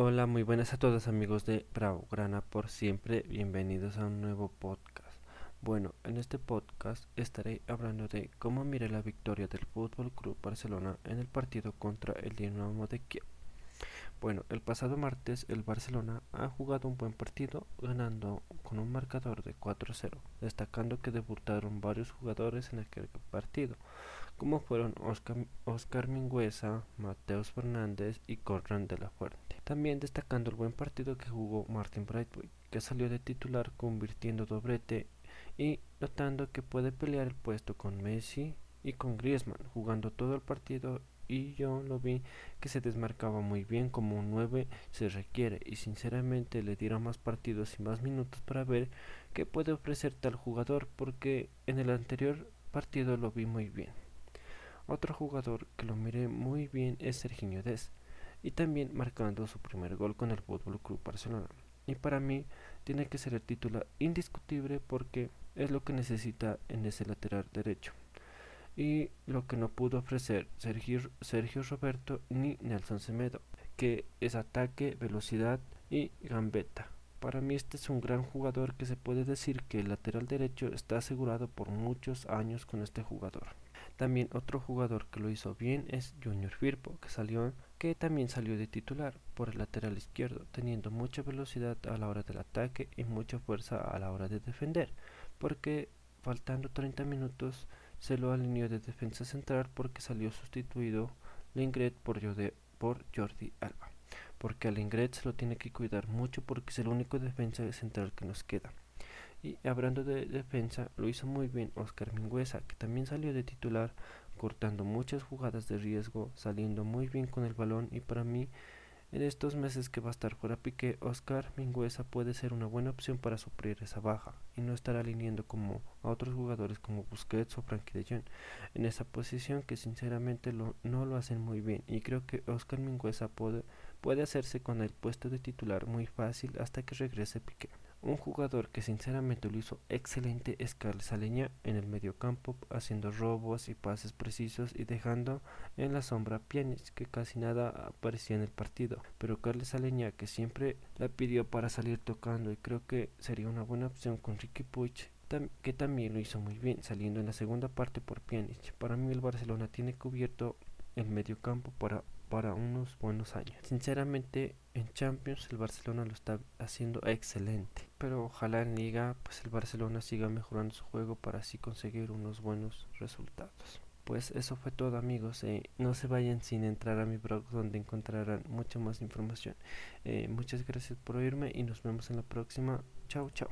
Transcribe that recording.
Hola, muy buenas a todos amigos de Bravo Grana por siempre, bienvenidos a un nuevo podcast. Bueno, en este podcast estaré hablando de cómo miré la victoria del Fútbol Club Barcelona en el partido contra el Dinamo de Kiev. Bueno, el pasado martes el Barcelona ha jugado un buen partido, ganando con un marcador de 4-0, destacando que debutaron varios jugadores en aquel partido, como fueron Oscar, Oscar Mingüesa, Mateus Fernández y Corran de la Fuente. También destacando el buen partido que jugó Martin Brightway, que salió de titular convirtiendo doblete y notando que puede pelear el puesto con Messi y con Griezmann, jugando todo el partido y yo lo vi que se desmarcaba muy bien como un 9 se requiere y sinceramente le dieron más partidos y más minutos para ver qué puede ofrecer tal jugador porque en el anterior partido lo vi muy bien. Otro jugador que lo miré muy bien es Serginho Dez y también marcando su primer gol con el Fútbol Club Barcelona. Y para mí tiene que ser el título indiscutible porque es lo que necesita en ese lateral derecho. Y lo que no pudo ofrecer Sergio, Sergio Roberto ni Nelson Semedo, que es ataque, velocidad y gambeta. Para mí este es un gran jugador que se puede decir que el lateral derecho está asegurado por muchos años con este jugador. También otro jugador que lo hizo bien es Junior Firpo, que salió que también salió de titular por el lateral izquierdo, teniendo mucha velocidad a la hora del ataque y mucha fuerza a la hora de defender, porque faltando 30 minutos se lo alineó de defensa central porque salió sustituido Lingret por, por Jordi Alba, porque a Lingret se lo tiene que cuidar mucho porque es el único defensa central que nos queda. Y hablando de defensa, lo hizo muy bien Oscar Mingüesa, que también salió de titular, cortando muchas jugadas de riesgo, saliendo muy bien con el balón y para mí en estos meses que va a estar fuera Piqué, Oscar Mingüesa puede ser una buena opción para suplir esa baja y no estar alineando como a otros jugadores como Busquets o Frankie de Jong en esa posición que sinceramente no lo hacen muy bien y creo que Oscar Mingüesa puede, puede hacerse con el puesto de titular muy fácil hasta que regrese Piqué. Un jugador que sinceramente lo hizo excelente es Carles Aleña en el mediocampo, haciendo robos y pases precisos y dejando en la sombra Pjanic, que casi nada aparecía en el partido. Pero Carles Aleña, que siempre la pidió para salir tocando y creo que sería una buena opción con Ricky Puig, que también lo hizo muy bien, saliendo en la segunda parte por Pjanic. Para mí el Barcelona tiene cubierto el mediocampo para para unos buenos años. Sinceramente, en Champions el Barcelona lo está haciendo excelente, pero ojalá en Liga pues el Barcelona siga mejorando su juego para así conseguir unos buenos resultados. Pues eso fue todo amigos, eh, no se vayan sin entrar a mi blog donde encontrarán mucha más información. Eh, muchas gracias por oírme y nos vemos en la próxima. Chao, chao.